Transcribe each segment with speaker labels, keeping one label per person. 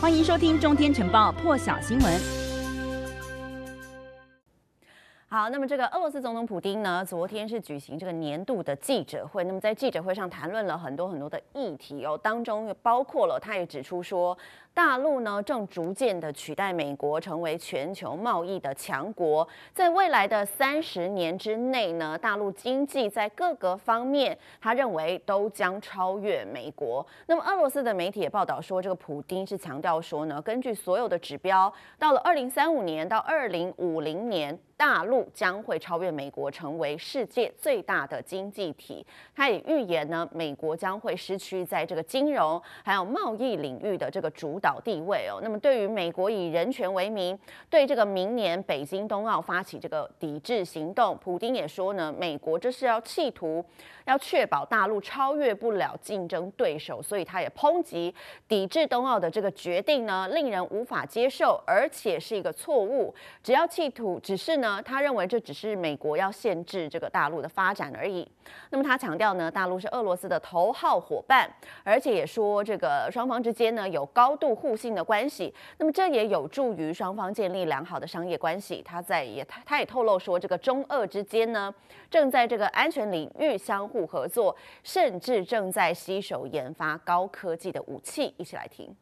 Speaker 1: 欢迎收听《中天晨报》破晓新闻。好，那么这个俄罗斯总统普丁呢，昨天是举行这个年度的记者会。那么在记者会上谈论了很多很多的议题哦，当中也包括了，他也指出说，大陆呢正逐渐的取代美国成为全球贸易的强国，在未来的三十年之内呢，大陆经济在各个方面，他认为都将超越美国。那么俄罗斯的媒体也报道说，这个普丁是强调说呢，根据所有的指标，到了二零三五年到二零五零年。大陆将会超越美国，成为世界最大的经济体。他也预言呢，美国将会失去在这个金融还有贸易领域的这个主导地位哦。那么，对于美国以人权为名，对这个明年北京冬奥发起这个抵制行动，普丁也说呢，美国这是要企图要确保大陆超越不了竞争对手，所以他也抨击抵制冬奥的这个决定呢，令人无法接受，而且是一个错误。只要企图，只是呢。他认为这只是美国要限制这个大陆的发展而已。那么他强调呢，大陆是俄罗斯的头号伙伴，而且也说这个双方之间呢有高度互信的关系。那么这也有助于双方建立良好的商业关系。他在也他他也透露说，这个中俄之间呢正在这个安全领域相互合作，甚至正在携手研发高科技的武器。一起来听。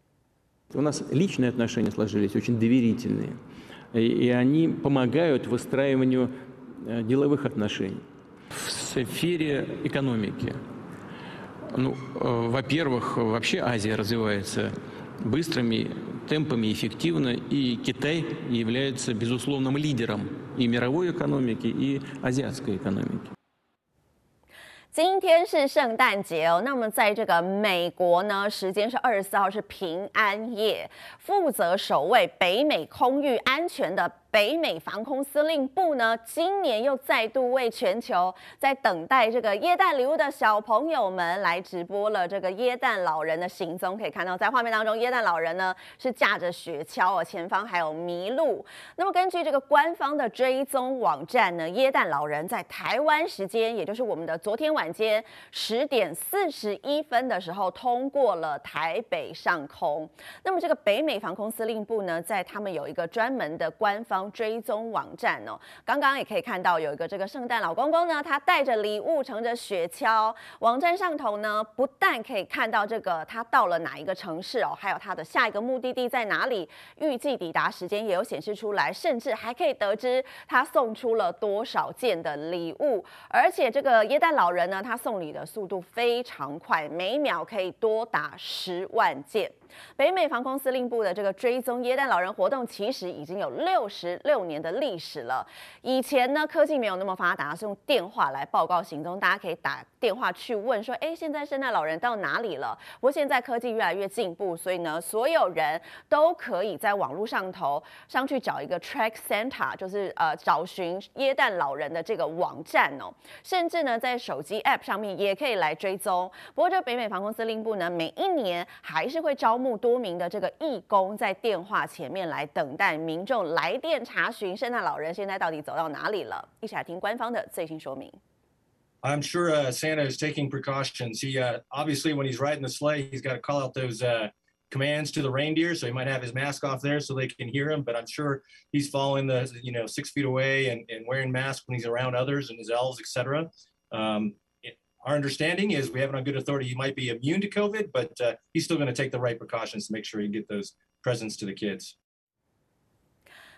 Speaker 2: И они помогают выстраиванию деловых отношений. В сфере экономики, ну, во-первых, вообще Азия развивается быстрыми темпами, эффективно, и Китай является безусловным лидером и мировой экономики, и азиатской экономики.
Speaker 1: 今天是圣诞节哦，那么在这个美国呢，时间是二十四号是平安夜，负责守卫北美空域安全的。北美防空司令部呢，今年又再度为全球在等待这个耶诞礼物的小朋友们来直播了这个耶诞老人的行踪。可以看到，在画面当中，耶诞老人呢是驾着雪橇哦，前方还有麋鹿。那么根据这个官方的追踪网站呢，耶诞老人在台湾时间，也就是我们的昨天晚间十点四十一分的时候，通过了台北上空。那么这个北美防空司令部呢，在他们有一个专门的官方。追踪网站哦，刚刚也可以看到有一个这个圣诞老公公呢，他带着礼物，乘着雪橇。网站上头呢，不但可以看到这个他到了哪一个城市哦，还有他的下一个目的地在哪里，预计抵达时间也有显示出来，甚至还可以得知他送出了多少件的礼物。而且这个耶诞老人呢，他送礼的速度非常快，每秒可以多达十万件。北美防空司令部的这个追踪耶诞老人活动，其实已经有六十十六年的历史了。以前呢，科技没有那么发达，是用电话来报告行踪，大家可以打电话去问说，哎，现在圣诞老人到哪里了？不过现在科技越来越进步，所以呢，所有人都可以在网络上头上去找一个 track Santa，就是呃找寻耶诞老人的这个网站哦。甚至呢，在手机 App 上面也可以来追踪。不过这北美防空司令部呢，每一年还是会。招募多名的这个义工在电话前面来等待民众来电 查询圣诞老人现在到底走到哪里了。一起来听官方的最新说明。
Speaker 3: I'm sure uh, Santa is taking precautions. He uh, obviously, when he's riding the sleigh, he's got to call out those uh, commands to the reindeer. So he might have his mask off there so they can hear him. But I'm sure he's following the, you know, six feet away and, and wearing masks when he's around others and his elves, etc. Um, Our understanding is we have it on good authority. He might be immune to COVID, but uh, he's still going to take the right precautions to make sure he get those presents to the kids.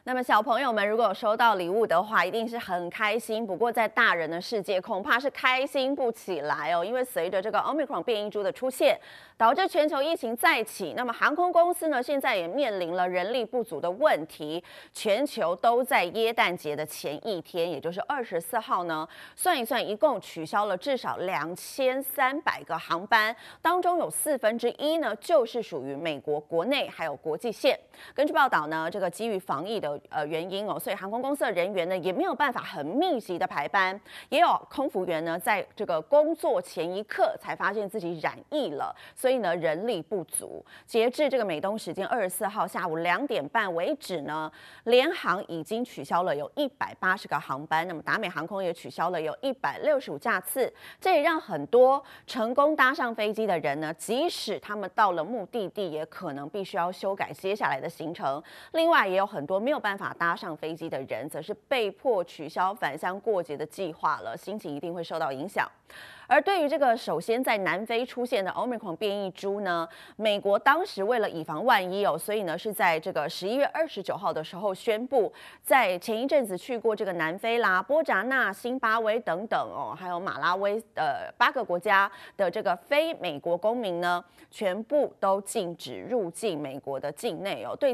Speaker 1: 那么小朋友们如果有收到礼物的话，一定是很开心。不过在大人的世界，恐怕是开心不起来哦。因为随着这个 Omicron 变异株的出现，导致全球疫情再起。那么航空公司呢，现在也面临了人力不足的问题。全球都在耶诞节的前一天，也就是二十四号呢，算一算，一共取消了至少两千三百个航班，当中有四分之一呢，就是属于美国国内还有国际线。根据报道呢，这个基于防疫的呃原因哦，所以航空公司的人员呢也没有办法很密集的排班，也有空服员呢在这个工作前一刻才发现自己染疫了，所以呢人力不足。截至这个美东时间二十四号下午两点半为止呢，联航已经取消了有一百八十个航班，那么达美航空也取消了有一百六十五架次，这也让很多成功搭上飞机的人呢，即使他们到了目的地，也可能必须要修改接下来的行程。另外，也有很多没有办法搭上飞机的人，则是被迫取消返乡过节的计划了，心情一定会受到影响。而对于这个首先在南非出现的 Omicron 变异株呢，美国当时为了以防万一哦，所以呢是在这个十一月二十九号的时候宣布，在前一阵子去过这个南非啦、波扎纳、辛巴威等等哦，还有马拉威的八个国家的这个非美国公民呢，全部都禁止入境美国的境内哦。对。